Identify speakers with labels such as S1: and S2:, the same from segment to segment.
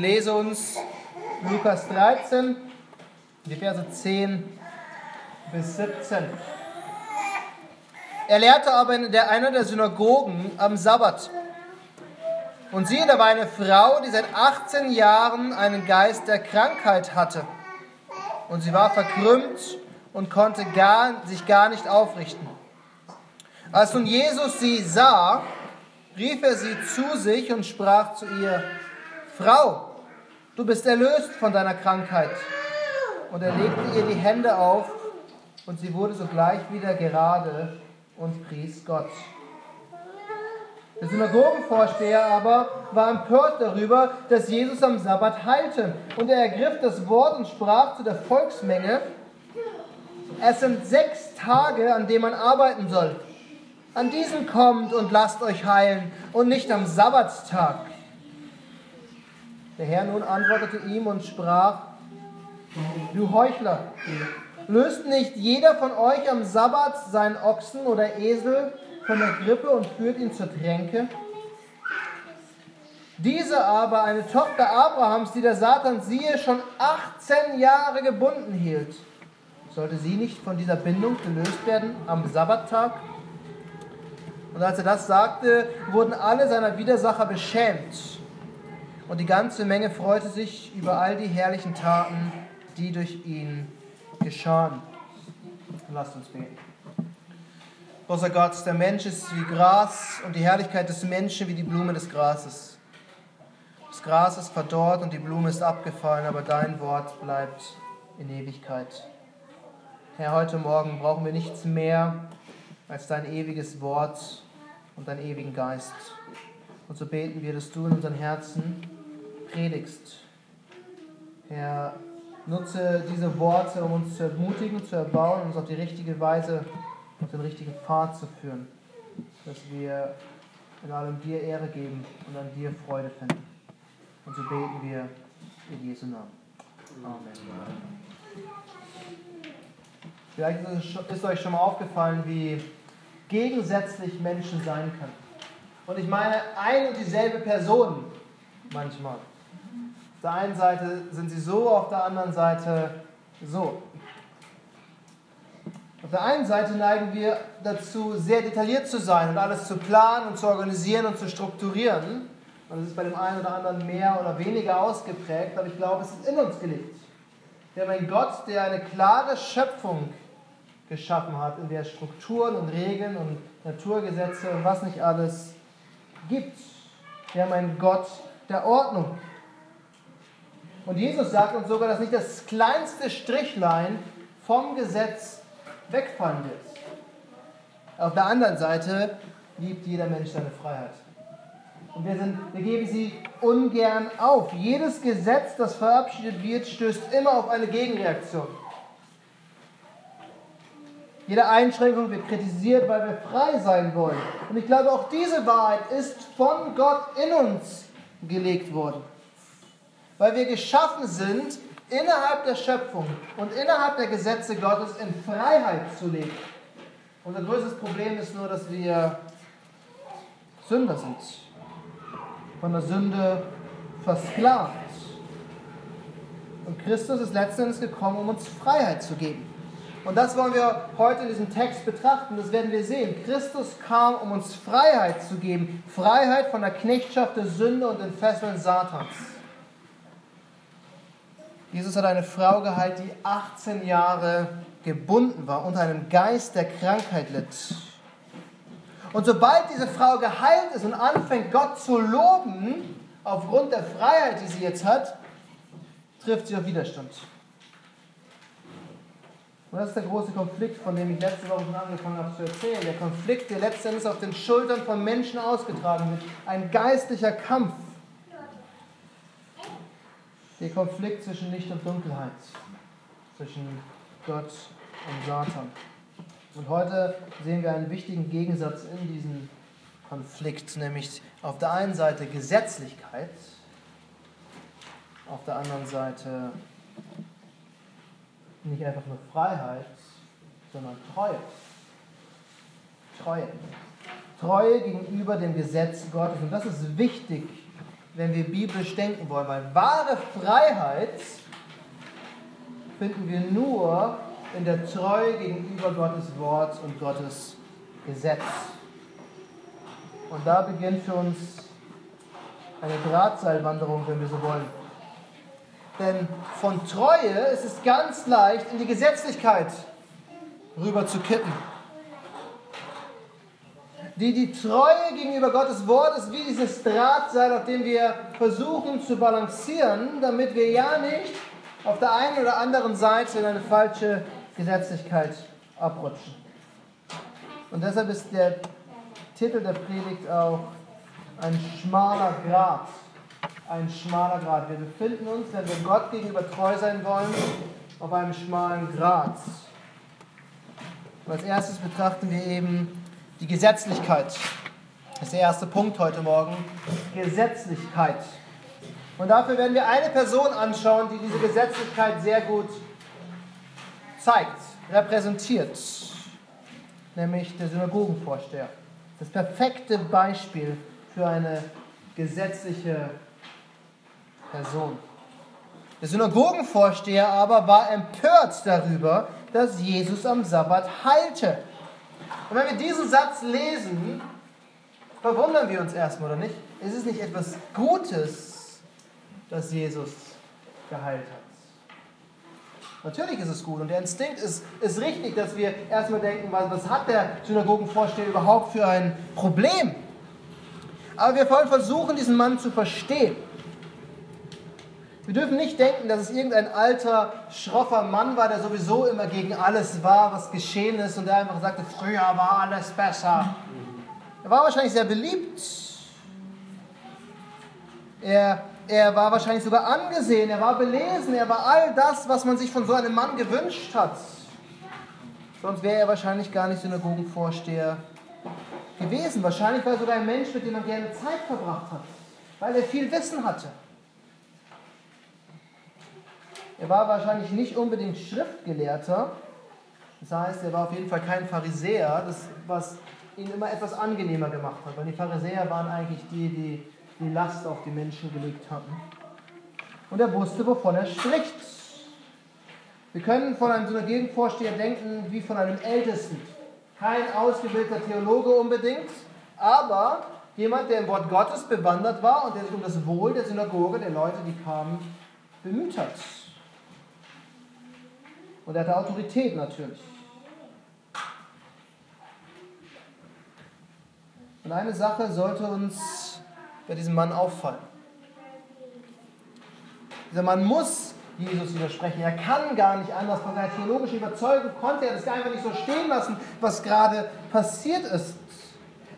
S1: lese uns Lukas 13, die Verse 10 bis 17. Er lehrte aber in der, einer der Synagogen am Sabbat. Und siehe, da war eine Frau, die seit 18 Jahren einen Geist der Krankheit hatte. Und sie war verkrümmt und konnte gar, sich gar nicht aufrichten. Als nun Jesus sie sah, rief er sie zu sich und sprach zu ihr, Frau, du bist erlöst von deiner Krankheit. Und er legte ihr die Hände auf und sie wurde sogleich wieder gerade und pries Gott. Der Synagogenvorsteher aber war empört darüber, dass Jesus am Sabbat heilte. Und er ergriff das Wort und sprach zu der Volksmenge, es sind sechs Tage, an denen man arbeiten soll. An diesen kommt und lasst euch heilen und nicht am Sabbatstag. Der Herr nun antwortete ihm und sprach, du Heuchler, löst nicht jeder von euch am Sabbat seinen Ochsen oder Esel von der Grippe und führt ihn zur Tränke? Diese aber, eine Tochter Abrahams, die der Satan siehe, schon 18 Jahre gebunden hielt, sollte sie nicht von dieser Bindung gelöst werden am Sabbattag? Und als er das sagte, wurden alle seiner Widersacher beschämt. Und die ganze Menge freute sich über all die herrlichen Taten, die durch ihn geschahen. Lasst uns beten. Großer Gott, der Mensch ist wie Gras und die Herrlichkeit des Menschen wie die Blume des Grases. Das Gras ist verdorrt und die Blume ist abgefallen, aber dein Wort bleibt in Ewigkeit. Herr, heute Morgen brauchen wir nichts mehr als dein ewiges Wort und deinen ewigen Geist. Und so beten wir, dass du in unseren Herzen predigst. Herr, nutze diese Worte, um uns zu ermutigen, zu erbauen, uns auf die richtige Weise auf den richtigen Pfad zu führen, dass wir in allem dir Ehre geben und an dir Freude finden. Und so beten wir in Jesu Namen. Amen. Vielleicht ist euch schon mal aufgefallen, wie gegensätzlich Menschen sein können. Und ich meine ein und dieselbe Person manchmal. Auf der einen Seite sind sie so, auf der anderen Seite so. Auf der einen Seite neigen wir dazu, sehr detailliert zu sein und alles zu planen und zu organisieren und zu strukturieren. Und es ist bei dem einen oder anderen mehr oder weniger ausgeprägt, aber ich glaube, es ist in uns gelegt. Wir haben einen Gott, der eine klare Schöpfung geschaffen hat, in der Strukturen und Regeln und Naturgesetze und was nicht alles gibt. Wir haben einen Gott der Ordnung. Und Jesus sagt uns sogar, dass nicht das kleinste Strichlein vom Gesetz wegfallen wird. Auf der anderen Seite liebt jeder Mensch seine Freiheit. Und wir, sind, wir geben sie ungern auf. Jedes Gesetz, das verabschiedet wird, stößt immer auf eine Gegenreaktion. Jede Einschränkung wird kritisiert, weil wir frei sein wollen. Und ich glaube, auch diese Wahrheit ist von Gott in uns gelegt worden. Weil wir geschaffen sind, innerhalb der Schöpfung und innerhalb der Gesetze Gottes in Freiheit zu leben. Unser größtes Problem ist nur, dass wir Sünder sind. Von der Sünde versklavt. Und Christus ist letztendlich gekommen, um uns Freiheit zu geben. Und das wollen wir heute in diesem Text betrachten. Das werden wir sehen. Christus kam, um uns Freiheit zu geben. Freiheit von der Knechtschaft der Sünde und den Fesseln Satans. Jesus hat eine Frau geheilt, die 18 Jahre gebunden war und einem Geist der Krankheit litt. Und sobald diese Frau geheilt ist und anfängt, Gott zu loben, aufgrund der Freiheit, die sie jetzt hat, trifft sie auf Widerstand. Und das ist der große Konflikt, von dem ich letzte Woche schon angefangen habe zu erzählen. Der Konflikt, der letztendlich auf den Schultern von Menschen ausgetragen wird. Ein geistlicher Kampf. Der Konflikt zwischen Licht und Dunkelheit. Zwischen Gott und Satan. Und heute sehen wir einen wichtigen Gegensatz in diesem Konflikt, nämlich auf der einen Seite Gesetzlichkeit, auf der anderen Seite nicht einfach nur Freiheit, sondern Treue. Treue. Treue gegenüber dem Gesetz Gottes. Und das ist wichtig wenn wir biblisch denken wollen, weil wahre Freiheit finden wir nur in der Treue gegenüber Gottes Wort und Gottes Gesetz. Und da beginnt für uns eine Drahtseilwanderung, wenn wir so wollen. Denn von Treue ist es ganz leicht, in die Gesetzlichkeit rüber zu kippen. Die, die Treue gegenüber Gottes Wort ist wie dieses Drahtseil, auf dem wir versuchen zu balancieren, damit wir ja nicht auf der einen oder anderen Seite in eine falsche Gesetzlichkeit abrutschen. Und deshalb ist der Titel der Predigt auch ein schmaler Grat. Ein schmaler Grat. Wir befinden uns, wenn wir Gott gegenüber treu sein wollen, auf einem schmalen Grat. Und als erstes betrachten wir eben die Gesetzlichkeit. Ist der erste Punkt heute Morgen. Gesetzlichkeit. Und dafür werden wir eine Person anschauen, die diese Gesetzlichkeit sehr gut zeigt, repräsentiert, nämlich der Synagogenvorsteher. Das perfekte Beispiel für eine gesetzliche Person. Der Synagogenvorsteher aber war empört darüber, dass Jesus am Sabbat heilte. Und wenn wir diesen Satz lesen, verwundern wir uns erstmal, oder nicht? Ist es nicht etwas Gutes, dass Jesus geheilt hat? Natürlich ist es gut und der Instinkt ist, ist richtig, dass wir erstmal denken, was hat der Synagogenvorsteher überhaupt für ein Problem? Aber wir wollen versuchen, diesen Mann zu verstehen. Wir dürfen nicht denken, dass es irgendein alter, schroffer Mann war, der sowieso immer gegen alles war, was geschehen ist und der einfach sagte, früher war alles besser. Er war wahrscheinlich sehr beliebt. Er er war wahrscheinlich sogar angesehen, er war belesen, er war all das, was man sich von so einem Mann gewünscht hat. Sonst wäre er wahrscheinlich gar nicht Synagogenvorsteher gewesen. Wahrscheinlich war er sogar ein Mensch, mit dem man gerne Zeit verbracht hat, weil er viel Wissen hatte. Er war wahrscheinlich nicht unbedingt Schriftgelehrter, das heißt, er war auf jeden Fall kein Pharisäer, das, was ihn immer etwas angenehmer gemacht hat, weil die Pharisäer waren eigentlich die, die die Last auf die Menschen gelegt hatten. Und er wusste, wovon er spricht. Wir können von einem Synagogenvorsteher denken wie von einem Ältesten. Kein ausgebildeter Theologe unbedingt, aber jemand, der im Wort Gottes bewandert war und der sich um das Wohl der Synagoge, der Leute, die kamen, bemüht hat. Und er hatte Autorität natürlich. Und eine Sache sollte uns bei diesem Mann auffallen. Dieser Mann muss Jesus widersprechen. Er kann gar nicht anders. Von seiner theologischen Überzeugung konnte er das einfach nicht so stehen lassen, was gerade passiert ist.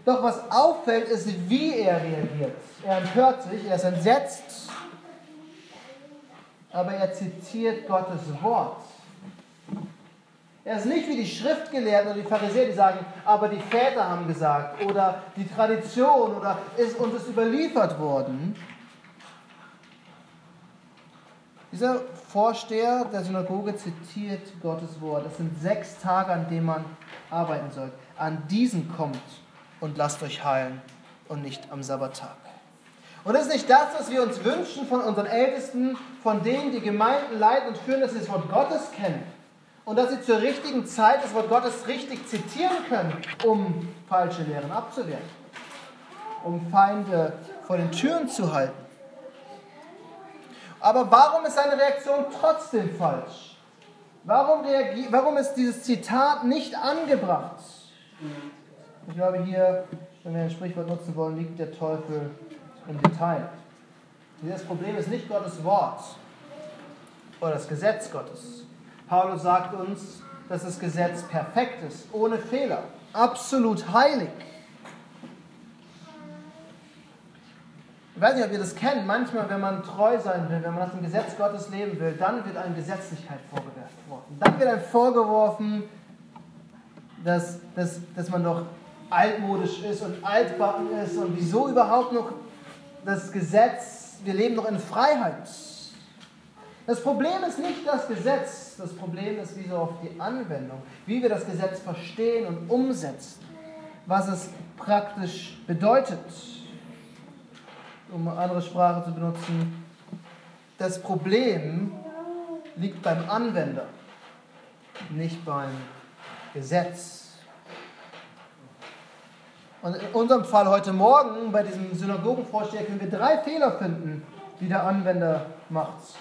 S1: Doch was auffällt, ist, wie er reagiert. Er empört sich, er ist entsetzt, aber er zitiert Gottes Wort. Er ist nicht wie die Schriftgelehrten oder die Pharisäer, die sagen, aber die Väter haben gesagt oder die Tradition oder ist uns ist überliefert worden. Dieser Vorsteher der Synagoge zitiert Gottes Wort. Es sind sechs Tage, an denen man arbeiten soll. An diesen kommt und lasst euch heilen und nicht am Sabbattag. Und das ist nicht das, was wir uns wünschen von unseren Ältesten, von denen die Gemeinden leiten und führen, dass sie das Wort Gottes kennen und dass sie zur richtigen Zeit das Wort Gottes richtig zitieren können, um falsche Lehren abzuwehren, um Feinde vor den Türen zu halten. Aber warum ist seine Reaktion trotzdem falsch? Warum, warum ist dieses Zitat nicht angebracht? Ich glaube, hier, wenn wir ein Sprichwort nutzen wollen, liegt der Teufel im Detail. Dieses Problem ist nicht Gottes Wort oder das Gesetz Gottes. Paulus sagt uns, dass das Gesetz perfekt ist, ohne Fehler, absolut heilig. Ich weiß nicht, ob ihr das kennt. Manchmal, wenn man treu sein will, wenn man nach dem Gesetz Gottes leben will, dann wird eine Gesetzlichkeit vorgeworfen. Dann wird einem vorgeworfen, dass, dass, dass man doch altmodisch ist und altbacken ist und wieso überhaupt noch das Gesetz, wir leben doch in Freiheit. Das Problem ist nicht das Gesetz, das Problem ist wie so oft die Anwendung, wie wir das Gesetz verstehen und umsetzen, was es praktisch bedeutet. um eine andere Sprache zu benutzen, das Problem liegt beim Anwender, nicht beim Gesetz. Und in unserem Fall heute Morgen, bei diesem Synagogenvorsteher, können wir drei Fehler finden, die der Anwender macht.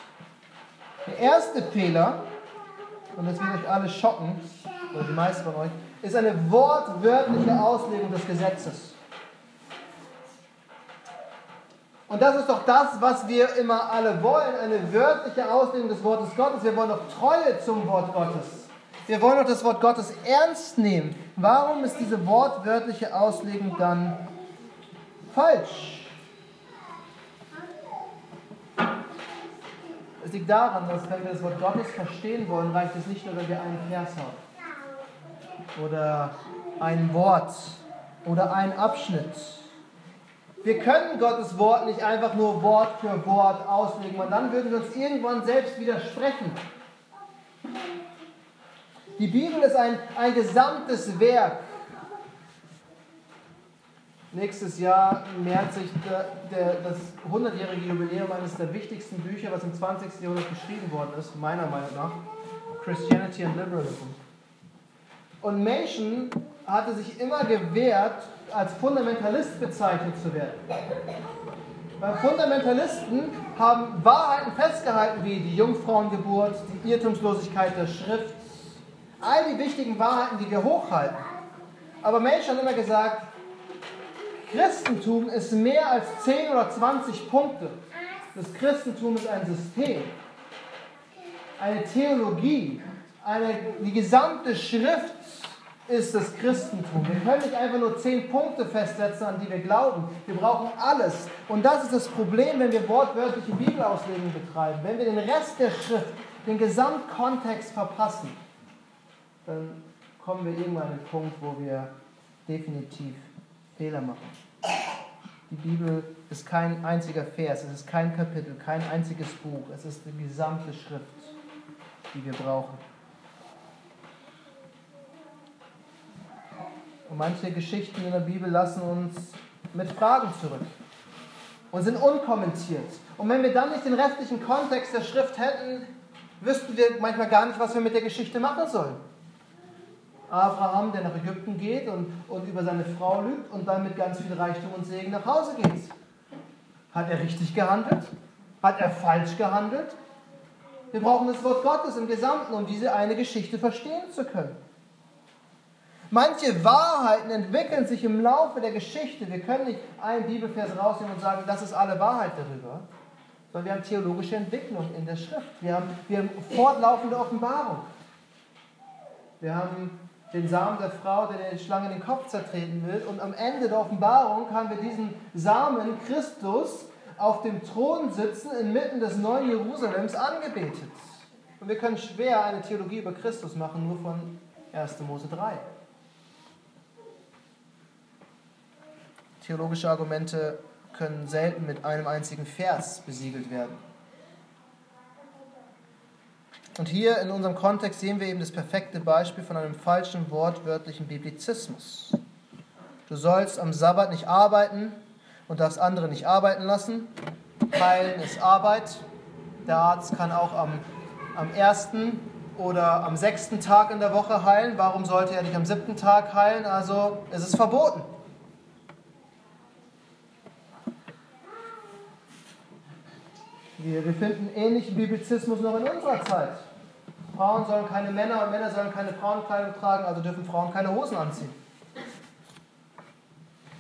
S1: Der erste Fehler, und das wird euch alle schocken, oder die meisten von euch, ist eine wortwörtliche Auslegung des Gesetzes. Und das ist doch das, was wir immer alle wollen, eine wörtliche Auslegung des Wortes Gottes. Wir wollen doch Treue zum Wort Gottes. Wir wollen doch das Wort Gottes ernst nehmen. Warum ist diese wortwörtliche Auslegung dann falsch? Es liegt daran, dass wenn wir das Wort Gottes verstehen wollen, reicht es nicht nur, wenn wir einen Vers haben oder ein Wort oder einen Abschnitt wir können Gottes Wort nicht einfach nur Wort für Wort auslegen, und dann würden wir uns irgendwann selbst widersprechen. Die Bibel ist ein, ein gesamtes Werk. Nächstes Jahr nähert sich der, der, das 100-jährige Jubiläum eines der wichtigsten Bücher, was im 20. Jahrhundert geschrieben worden ist, meiner Meinung nach, Christianity and Liberalism. Und Machen hatte sich immer gewehrt, als Fundamentalist bezeichnet zu werden. Weil Fundamentalisten haben Wahrheiten festgehalten wie die Jungfrauengeburt, die Irrtumslosigkeit der Schrift, all die wichtigen Wahrheiten, die wir hochhalten. Aber Menschen haben immer gesagt, Christentum ist mehr als 10 oder 20 Punkte. Das Christentum ist ein System, eine Theologie, eine, die gesamte Schrift ist das Christentum. Wir können nicht einfach nur zehn Punkte festsetzen, an die wir glauben. Wir brauchen alles. Und das ist das Problem, wenn wir wortwörtliche Bibelauslegung betreiben. Wenn wir den Rest der Schrift, den Gesamtkontext verpassen, dann kommen wir irgendwann an den Punkt, wo wir definitiv Fehler machen. Die Bibel ist kein einziger Vers, es ist kein Kapitel, kein einziges Buch, es ist die gesamte Schrift, die wir brauchen. Und manche Geschichten in der Bibel lassen uns mit Fragen zurück und sind unkommentiert. Und wenn wir dann nicht den restlichen Kontext der Schrift hätten, wüssten wir manchmal gar nicht, was wir mit der Geschichte machen sollen. Abraham, der nach Ägypten geht und, und über seine Frau lügt und dann mit ganz viel Reichtum und Segen nach Hause geht. Hat er richtig gehandelt? Hat er falsch gehandelt? Wir brauchen das Wort Gottes im Gesamten, um diese eine Geschichte verstehen zu können. Manche Wahrheiten entwickeln sich im Laufe der Geschichte. Wir können nicht einen Bibelvers rausnehmen und sagen, das ist alle Wahrheit darüber, sondern wir haben theologische Entwicklung in der Schrift. Wir haben, wir haben fortlaufende Offenbarung. Wir haben den Samen der Frau, der den Schlange in den Kopf zertreten will. Und am Ende der Offenbarung haben wir diesen Samen Christus auf dem Thron sitzen, inmitten des neuen Jerusalems angebetet. Und wir können schwer eine Theologie über Christus machen, nur von 1. Mose 3. Theologische Argumente können selten mit einem einzigen Vers besiegelt werden. Und hier in unserem Kontext sehen wir eben das perfekte Beispiel von einem falschen wortwörtlichen Biblizismus. Du sollst am Sabbat nicht arbeiten und darfst andere nicht arbeiten lassen. Heilen ist Arbeit. Der Arzt kann auch am, am ersten oder am sechsten Tag in der Woche heilen. Warum sollte er nicht am siebten Tag heilen? Also es ist verboten. Wir, wir finden ähnlichen Biblizismus noch in unserer Zeit. Frauen sollen keine Männer und Männer sollen keine Frauenkleidung tragen, also dürfen Frauen keine Hosen anziehen.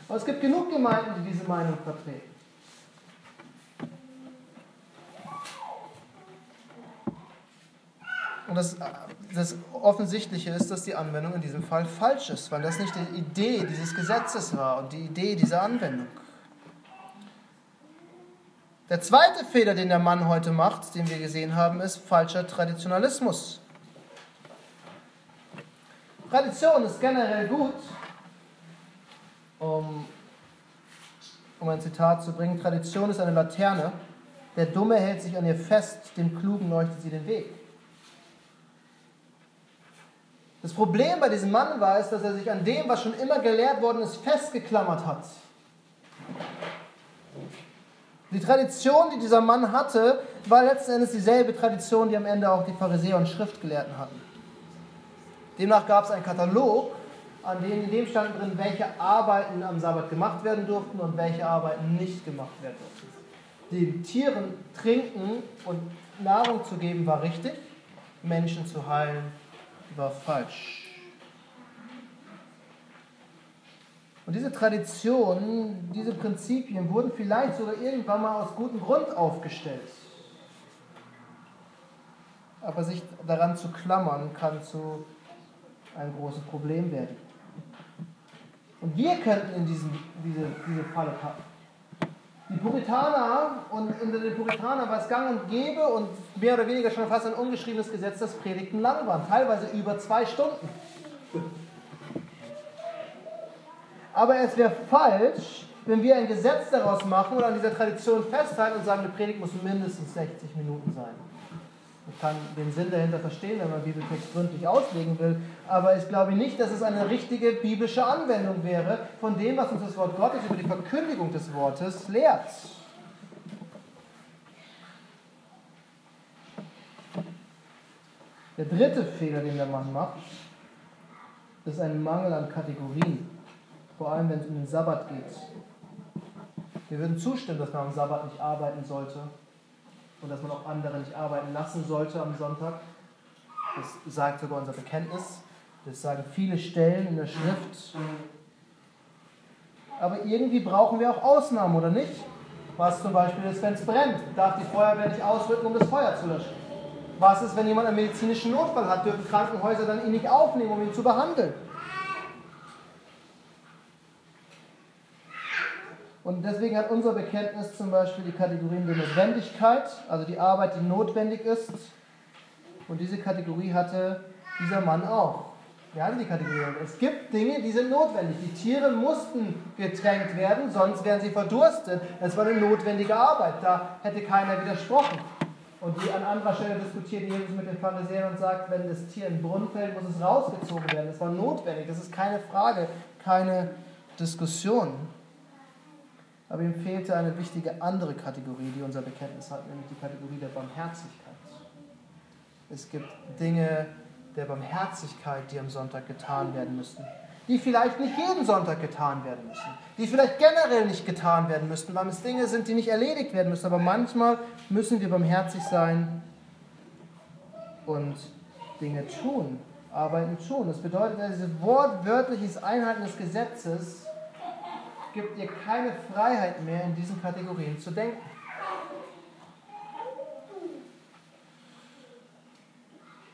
S1: Aber es gibt genug Gemeinden, die diese Meinung vertreten. Und das, das Offensichtliche ist, dass die Anwendung in diesem Fall falsch ist, weil das nicht die Idee dieses Gesetzes war und die Idee dieser Anwendung. Der zweite Fehler, den der Mann heute macht, den wir gesehen haben, ist falscher Traditionalismus. Tradition ist generell gut, um, um ein Zitat zu bringen. Tradition ist eine Laterne. Der Dumme hält sich an ihr fest, dem Klugen leuchtet sie den Weg. Das Problem bei diesem Mann war es, dass er sich an dem, was schon immer gelehrt worden ist, festgeklammert hat. Die Tradition, die dieser Mann hatte, war letzten Endes dieselbe Tradition, die am Ende auch die Pharisäer und Schriftgelehrten hatten. Demnach gab es einen Katalog, an dem, in dem stand drin, welche Arbeiten am Sabbat gemacht werden durften und welche Arbeiten nicht gemacht werden durften. Den Tieren trinken und Nahrung zu geben war richtig, Menschen zu heilen war falsch. Und diese Traditionen, diese Prinzipien wurden vielleicht sogar irgendwann mal aus gutem Grund aufgestellt. Aber sich daran zu klammern, kann zu einem großen Problem werden. Und wir könnten in diesem, diese, diese Falle tappen. Die Puritaner und unter den Puritanern war es gang und gäbe und mehr oder weniger schon fast ein ungeschriebenes Gesetz, dass Predigten lang waren, teilweise über zwei Stunden. Aber es wäre falsch, wenn wir ein Gesetz daraus machen oder an dieser Tradition festhalten und sagen, eine Predigt muss mindestens 60 Minuten sein. Ich kann den Sinn dahinter verstehen, wenn man Bibeltext gründlich auslegen will, aber ich glaube nicht, dass es eine richtige biblische Anwendung wäre von dem, was uns das Wort Gottes über die Verkündigung des Wortes lehrt. Der dritte Fehler, den der Mann macht, ist ein Mangel an Kategorien, vor allem wenn es um den Sabbat geht. Wir würden zustimmen, dass man am Sabbat nicht arbeiten sollte, und dass man auch andere nicht arbeiten lassen sollte am Sonntag. Das sagt sogar unser Bekenntnis. Das sagen viele Stellen in der Schrift. Aber irgendwie brauchen wir auch Ausnahmen, oder nicht? Was zum Beispiel ist, wenn es brennt, darf die Feuerwehr nicht ausrücken, um das Feuer zu löschen. Was ist, wenn jemand einen medizinischen Notfall hat, dürfen Krankenhäuser dann ihn nicht aufnehmen, um ihn zu behandeln? Und deswegen hat unser Bekenntnis zum Beispiel die Kategorien der Notwendigkeit, also die Arbeit, die notwendig ist. Und diese Kategorie hatte dieser Mann auch. Wir hatten die Kategorie. Es gibt Dinge, die sind notwendig. Die Tiere mussten getränkt werden, sonst wären sie verdurstet. Es war eine notwendige Arbeit. Da hätte keiner widersprochen. Und die an anderer Stelle diskutiert Jesus mit den Pharisäern und sagt, wenn das Tier in den Brunnen fällt, muss es rausgezogen werden. Das war notwendig. Das ist keine Frage, keine Diskussion. Aber ihm fehlte eine wichtige andere Kategorie, die unser Bekenntnis hat, nämlich die Kategorie der Barmherzigkeit. Es gibt Dinge der Barmherzigkeit, die am Sonntag getan werden müssen, die vielleicht nicht jeden Sonntag getan werden müssen, die vielleicht generell nicht getan werden müssten, weil es Dinge sind, die nicht erledigt werden müssen. Aber manchmal müssen wir barmherzig sein und Dinge tun, arbeiten tun. Das bedeutet, dieses wortwörtliches Einhalten des Gesetzes gibt dir keine Freiheit mehr, in diesen Kategorien zu denken.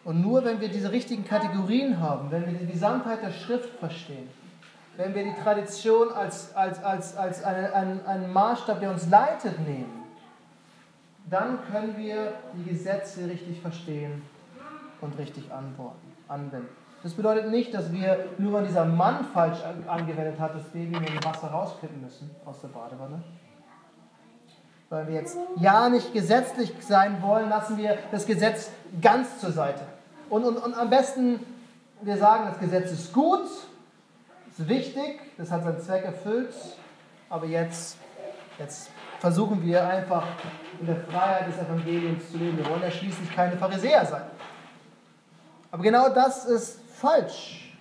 S1: Und nur wenn wir diese richtigen Kategorien haben, wenn wir die Gesamtheit der Schrift verstehen, wenn wir die Tradition als, als, als, als eine, einen, einen Maßstab, der uns leitet, nehmen, dann können wir die Gesetze richtig verstehen und richtig anwenden. Das bedeutet nicht, dass wir nur, weil dieser Mann falsch angewendet hat, das Baby mit dem Wasser rauskippen müssen aus der Badewanne. Weil wir jetzt ja nicht gesetzlich sein wollen, lassen wir das Gesetz ganz zur Seite. Und, und, und am besten, wir sagen, das Gesetz ist gut, ist wichtig, das hat seinen Zweck erfüllt, aber jetzt, jetzt versuchen wir einfach in der Freiheit des Evangeliums zu leben. Wir wollen ja schließlich keine Pharisäer sein. Aber genau das ist falsch.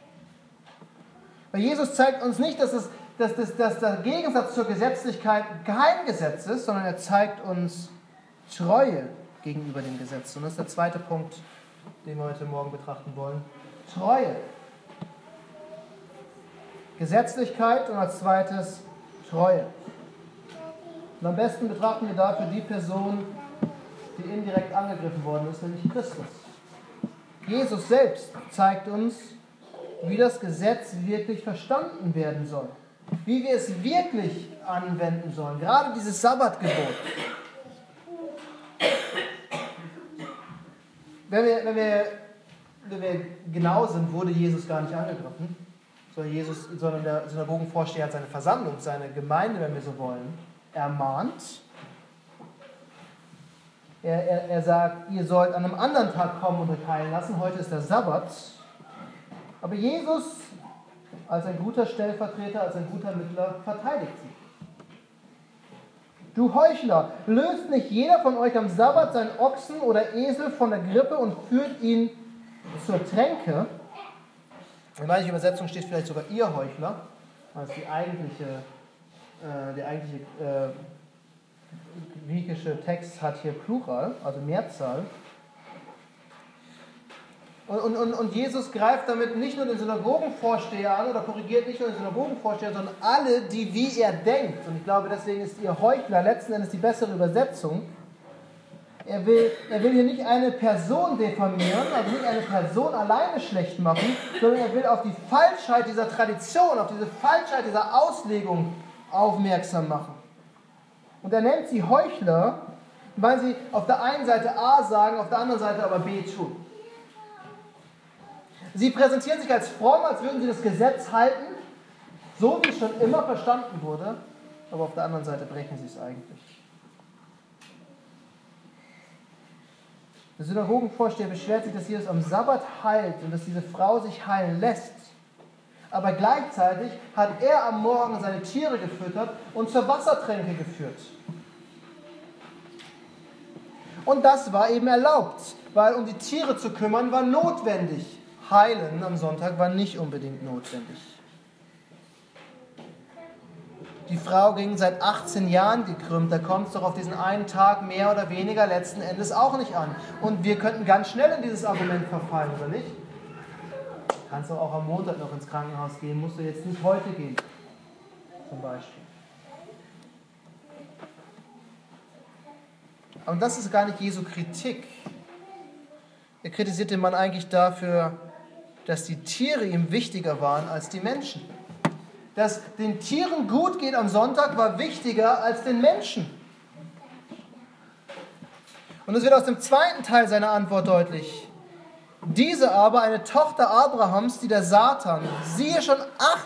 S1: Weil Jesus zeigt uns nicht, dass, es, dass, dass, dass der Gegensatz zur Gesetzlichkeit kein Gesetz ist, sondern er zeigt uns Treue gegenüber dem Gesetz. Und das ist der zweite Punkt, den wir heute Morgen betrachten wollen. Treue. Gesetzlichkeit und als zweites Treue. Und am besten betrachten wir dafür die Person, die indirekt angegriffen worden ist, nämlich Christus. Jesus selbst zeigt uns, wie das Gesetz wirklich verstanden werden soll. Wie wir es wirklich anwenden sollen. Gerade dieses Sabbatgebot. Wenn wir, wenn, wir, wenn wir genau sind, wurde Jesus gar nicht angegriffen, sondern, Jesus, sondern der Synagogenvorsteher hat seine Versammlung, seine Gemeinde, wenn wir so wollen, ermahnt er, er, er sagt, ihr sollt an einem anderen Tag kommen und euch heilen lassen. Heute ist der Sabbat. Aber Jesus als ein guter Stellvertreter, als ein guter Mittler verteidigt sie. Du Heuchler, löst nicht jeder von euch am Sabbat seinen Ochsen oder Esel von der Grippe und führt ihn zur Tränke? In manchen Übersetzungen steht vielleicht sogar ihr Heuchler, als die eigentliche, äh, der eigentliche äh, griechische Text hat hier Plural, also Mehrzahl. Und, und, und Jesus greift damit nicht nur den Synagogenvorsteher an oder korrigiert nicht nur den Synagogenvorsteher, sondern alle, die wie er denkt. Und ich glaube, deswegen ist ihr Heuchler letzten Endes die bessere Übersetzung. Er will, er will hier nicht eine Person diffamieren, also nicht eine Person alleine schlecht machen, sondern er will auf die Falschheit dieser Tradition, auf diese Falschheit dieser Auslegung aufmerksam machen. Und er nennt sie Heuchler, weil sie auf der einen Seite A sagen, auf der anderen Seite aber B tun. Sie präsentieren sich als fromm, als würden sie das Gesetz halten, so wie es schon immer verstanden wurde, aber auf der anderen Seite brechen sie es eigentlich. Der Synagogenvorsteher beschwert sich, dass Jesus am Sabbat heilt und dass diese Frau sich heilen lässt. Aber gleichzeitig hat er am Morgen seine Tiere gefüttert und zur Wassertränke geführt. Und das war eben erlaubt, weil um die Tiere zu kümmern war notwendig. Heilen am Sonntag war nicht unbedingt notwendig. Die Frau ging seit 18 Jahren gekrümmt. Da kommt es doch auf diesen einen Tag mehr oder weniger letzten Endes auch nicht an. Und wir könnten ganz schnell in dieses Argument verfallen, oder nicht? Kannst du auch am Montag noch ins Krankenhaus gehen, musst du jetzt nicht heute gehen. Zum Beispiel. Und das ist gar nicht Jesu Kritik. Er kritisiert den Mann eigentlich dafür, dass die Tiere ihm wichtiger waren als die Menschen. Dass den Tieren gut geht am Sonntag war wichtiger als den Menschen. Und es wird aus dem zweiten Teil seiner Antwort deutlich. Diese aber, eine Tochter Abrahams, die der Satan, siehe schon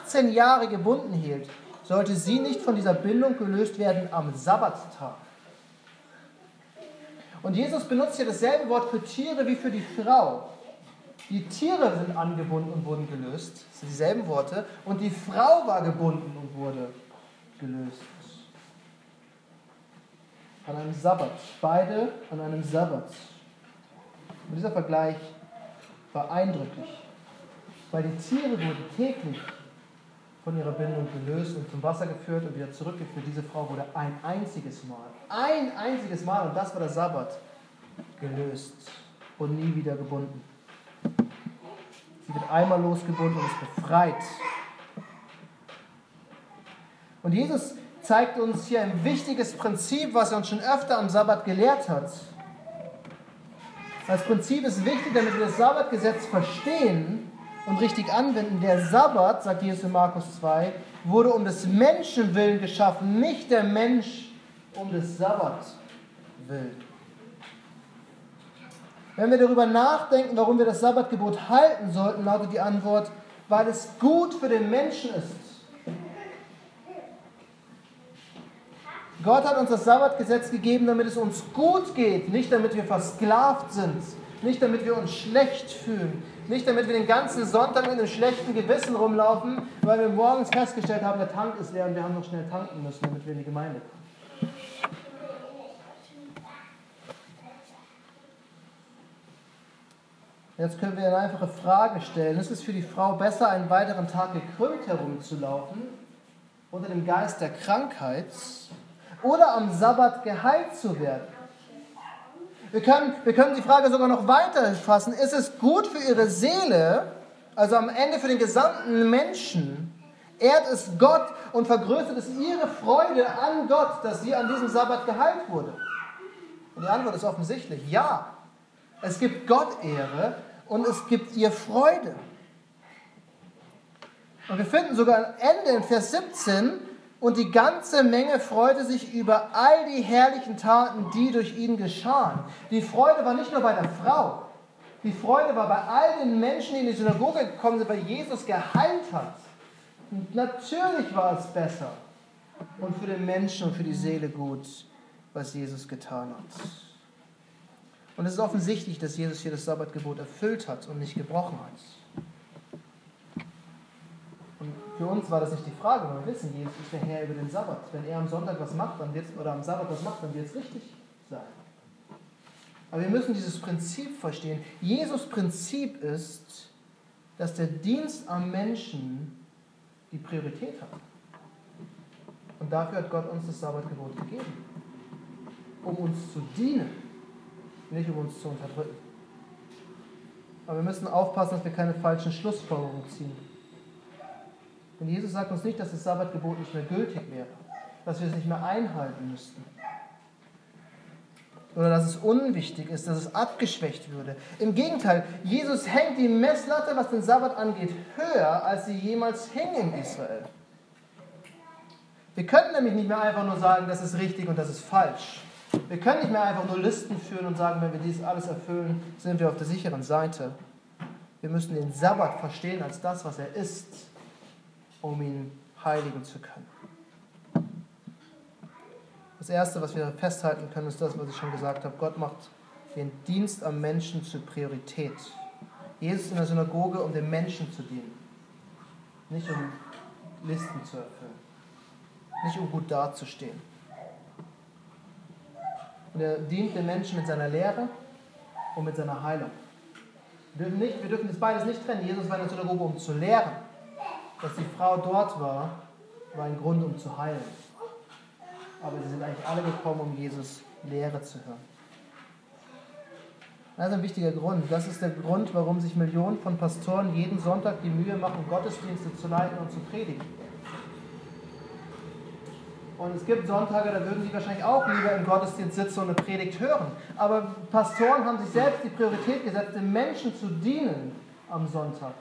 S1: 18 Jahre gebunden hielt, sollte sie nicht von dieser Bindung gelöst werden am Sabbattag. Und Jesus benutzt hier dasselbe Wort für Tiere wie für die Frau. Die Tiere sind angebunden und wurden gelöst. Das sind dieselben Worte. Und die Frau war gebunden und wurde gelöst. An einem Sabbat. Beide an einem Sabbat. Und dieser Vergleich war eindrücklich. Weil die Tiere wurden täglich von ihrer Bindung gelöst und zum Wasser geführt und wieder zurückgeführt. Diese Frau wurde ein einziges Mal, ein einziges Mal, und das war der Sabbat, gelöst und nie wieder gebunden. Sie wird einmal losgebunden und ist befreit. Und Jesus zeigt uns hier ein wichtiges Prinzip, was er uns schon öfter am Sabbat gelehrt hat. Das Prinzip ist wichtig, damit wir das Sabbatgesetz verstehen und richtig anwenden. Der Sabbat, sagt Jesus in Markus 2, wurde um des Menschen willen geschaffen, nicht der Mensch um des Sabbat willen. Wenn wir darüber nachdenken, warum wir das Sabbatgebot halten sollten, lautet die Antwort, weil es gut für den Menschen ist. Gott hat uns das Sabbatgesetz gegeben, damit es uns gut geht, nicht damit wir versklavt sind, nicht damit wir uns schlecht fühlen, nicht damit wir den ganzen Sonntag mit einem schlechten Gewissen rumlaufen, weil wir morgens festgestellt haben, der Tank ist leer und wir haben noch schnell tanken müssen, damit wir in die Gemeinde kommen. Jetzt können wir eine einfache Frage stellen. Ist es für die Frau besser, einen weiteren Tag gekrümmt herumzulaufen, unter dem Geist der Krankheit, oder am Sabbat geheilt zu werden? Wir können, wir können die Frage sogar noch weiter fassen. Ist es gut für ihre Seele, also am Ende für den gesamten Menschen, ehrt es Gott und vergrößert es ihre Freude an Gott, dass sie an diesem Sabbat geheilt wurde? Und die Antwort ist offensichtlich ja. Es gibt Gott Ehre und es gibt ihr Freude. Und wir finden sogar am Ende in Vers 17, und die ganze Menge freute sich über all die herrlichen Taten, die durch ihn geschahen. Die Freude war nicht nur bei der Frau, die Freude war bei all den Menschen, die in die Synagoge gekommen sind, weil Jesus geheilt hat. Und natürlich war es besser und für den Menschen und für die Seele gut, was Jesus getan hat. Und es ist offensichtlich, dass Jesus hier das Sabbatgebot erfüllt hat und nicht gebrochen hat. Und Für uns war das nicht die Frage, weil wir wissen, Jesus ist der Herr über den Sabbat. Wenn er am Sonntag was macht, dann wird's, oder am Sabbat was macht, dann wird es richtig sein. Aber wir müssen dieses Prinzip verstehen. Jesus Prinzip ist, dass der Dienst am Menschen die Priorität hat. Und dafür hat Gott uns das Sabbatgebot gegeben. Um uns zu dienen, nicht um uns zu unterdrücken. Aber wir müssen aufpassen, dass wir keine falschen Schlussfolgerungen ziehen. Denn Jesus sagt uns nicht, dass das Sabbatgebot nicht mehr gültig wäre, dass wir es nicht mehr einhalten müssten. Oder dass es unwichtig ist, dass es abgeschwächt würde. Im Gegenteil, Jesus hängt die Messlatte, was den Sabbat angeht, höher, als sie jemals hing in Israel. Wir können nämlich nicht mehr einfach nur sagen, das ist richtig und das ist falsch. Wir können nicht mehr einfach nur Listen führen und sagen, wenn wir dies alles erfüllen, sind wir auf der sicheren Seite. Wir müssen den Sabbat verstehen als das, was er ist um ihn heiligen zu können. Das Erste, was wir festhalten können, ist das, was ich schon gesagt habe. Gott macht den Dienst am Menschen zur Priorität. Jesus in der Synagoge, um den Menschen zu dienen, nicht um Listen zu erfüllen, nicht um gut dazustehen. Und er dient den Menschen mit seiner Lehre und mit seiner Heilung. Wir dürfen, nicht, wir dürfen das beides nicht trennen. Jesus war in der Synagoge, um zu lehren dass die Frau dort war, war ein Grund, um zu heilen. Aber sie sind eigentlich alle gekommen, um Jesus Lehre zu hören. Das ist ein wichtiger Grund. Das ist der Grund, warum sich Millionen von Pastoren jeden Sonntag die Mühe machen, Gottesdienste zu leiten und zu predigen. Und es gibt Sonntage, da würden sie wahrscheinlich auch lieber im Gottesdienst sitzen und eine Predigt hören. Aber Pastoren haben sich selbst die Priorität gesetzt, den Menschen zu dienen am Sonntag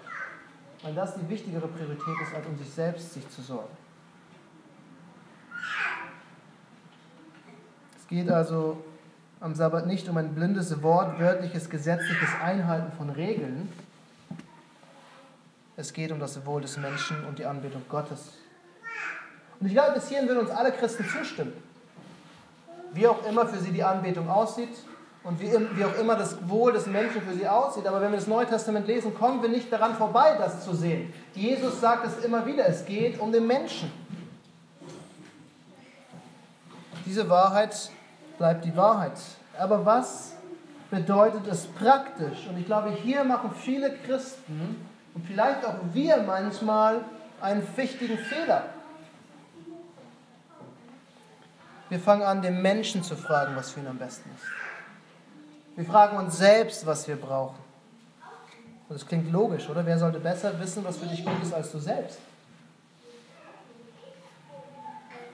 S1: weil das die wichtigere Priorität ist, als um sich selbst sich zu sorgen. Es geht also am Sabbat nicht um ein blindes, wortwörtliches, gesetzliches Einhalten von Regeln. Es geht um das Wohl des Menschen und die Anbetung Gottes. Und ich glaube, bis hierhin würden uns alle Christen zustimmen. Wie auch immer für sie die Anbetung aussieht, und wie, wie auch immer das Wohl des Menschen für sie aussieht. Aber wenn wir das Neue Testament lesen, kommen wir nicht daran vorbei, das zu sehen. Jesus sagt es immer wieder, es geht um den Menschen. Diese Wahrheit bleibt die Wahrheit. Aber was bedeutet es praktisch? Und ich glaube, hier machen viele Christen und vielleicht auch wir manchmal einen wichtigen Fehler. Wir fangen an, den Menschen zu fragen, was für ihn am besten ist. Wir fragen uns selbst, was wir brauchen. Und das klingt logisch, oder? Wer sollte besser wissen, was für dich gut ist, als du selbst?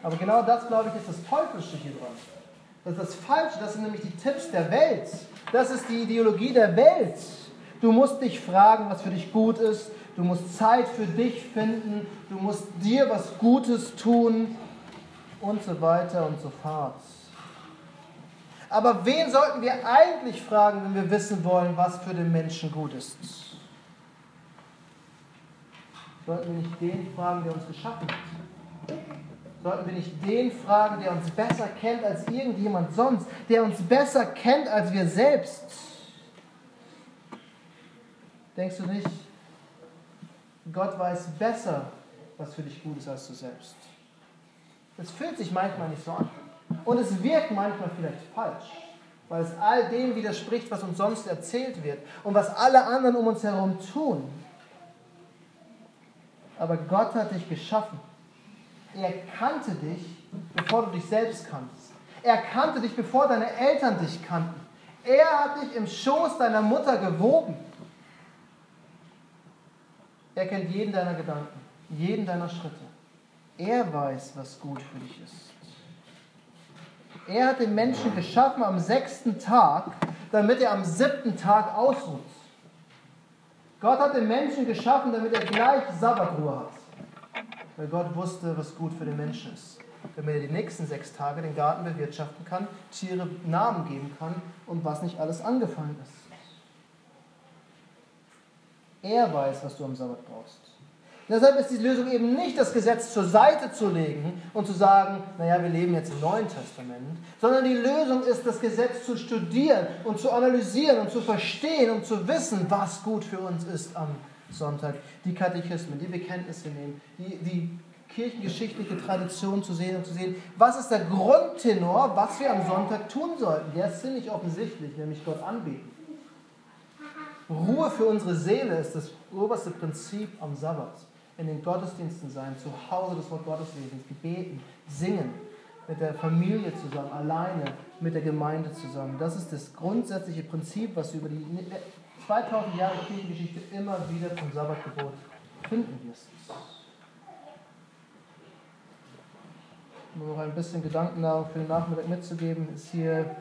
S1: Aber genau das, glaube ich, ist das Teuflische hier dran. Das ist das Falsche, das sind nämlich die Tipps der Welt. Das ist die Ideologie der Welt. Du musst dich fragen, was für dich gut ist. Du musst Zeit für dich finden. Du musst dir was Gutes tun und so weiter und so fort. Aber wen sollten wir eigentlich fragen, wenn wir wissen wollen, was für den Menschen gut ist? Sollten wir nicht den fragen, der uns geschaffen hat? Sollten wir nicht den fragen, der uns besser kennt als irgendjemand sonst, der uns besser kennt als wir selbst? Denkst du nicht, Gott weiß besser, was für dich gut ist als du selbst? Das fühlt sich manchmal nicht so an. Und es wirkt manchmal vielleicht falsch, weil es all dem widerspricht, was uns sonst erzählt wird und was alle anderen um uns herum tun. Aber Gott hat dich geschaffen. Er kannte dich, bevor du dich selbst kanntest. Er kannte dich, bevor deine Eltern dich kannten. Er hat dich im Schoß deiner Mutter gewoben. Er kennt jeden deiner Gedanken, jeden deiner Schritte. Er weiß, was gut für dich ist. Er hat den Menschen geschaffen am sechsten Tag, damit er am siebten Tag ausruht. Gott hat den Menschen geschaffen, damit er gleich Sabbatruhe hat. Weil Gott wusste, was gut für den Menschen ist. Damit er die nächsten sechs Tage den Garten bewirtschaften kann, Tiere Namen geben kann und was nicht alles angefallen ist. Er weiß, was du am Sabbat brauchst. Deshalb ist die Lösung eben nicht, das Gesetz zur Seite zu legen und zu sagen, naja, wir leben jetzt im Neuen Testament, sondern die Lösung ist, das Gesetz zu studieren und zu analysieren und zu verstehen und zu wissen, was gut für uns ist am Sonntag, die Katechismen, die Bekenntnisse nehmen, die, die kirchengeschichtliche Tradition zu sehen und zu sehen, was ist der Grundtenor, was wir am Sonntag tun sollten. Der ist ziemlich offensichtlich, nämlich Gott anbeten. Ruhe für unsere Seele ist das oberste Prinzip am Sabbat. In den Gottesdiensten sein, zu Hause das Wort Gottes lesen, gebeten, singen, mit der Familie zusammen, alleine, mit der Gemeinde zusammen. Das ist das grundsätzliche Prinzip, was über die 2000 Jahre Kirchengeschichte immer wieder vom Sabbatgebot finden wirst. Um noch ein bisschen Gedanken für den Nachmittag mitzugeben, ist hier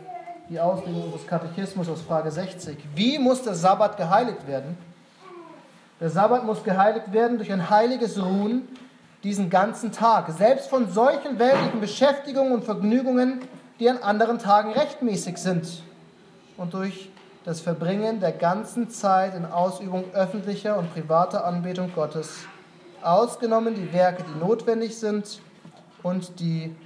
S1: die Auslegung des Katechismus aus Frage 60. Wie muss der Sabbat geheiligt werden? Der Sabbat muss geheiligt werden durch ein heiliges Ruhen diesen ganzen Tag, selbst von solchen weltlichen Beschäftigungen und Vergnügungen, die an anderen Tagen rechtmäßig sind, und durch das Verbringen der ganzen Zeit in Ausübung öffentlicher und privater Anbetung Gottes, ausgenommen die Werke, die notwendig sind und die,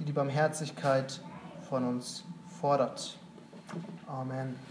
S1: die die Barmherzigkeit von uns fordert. Amen.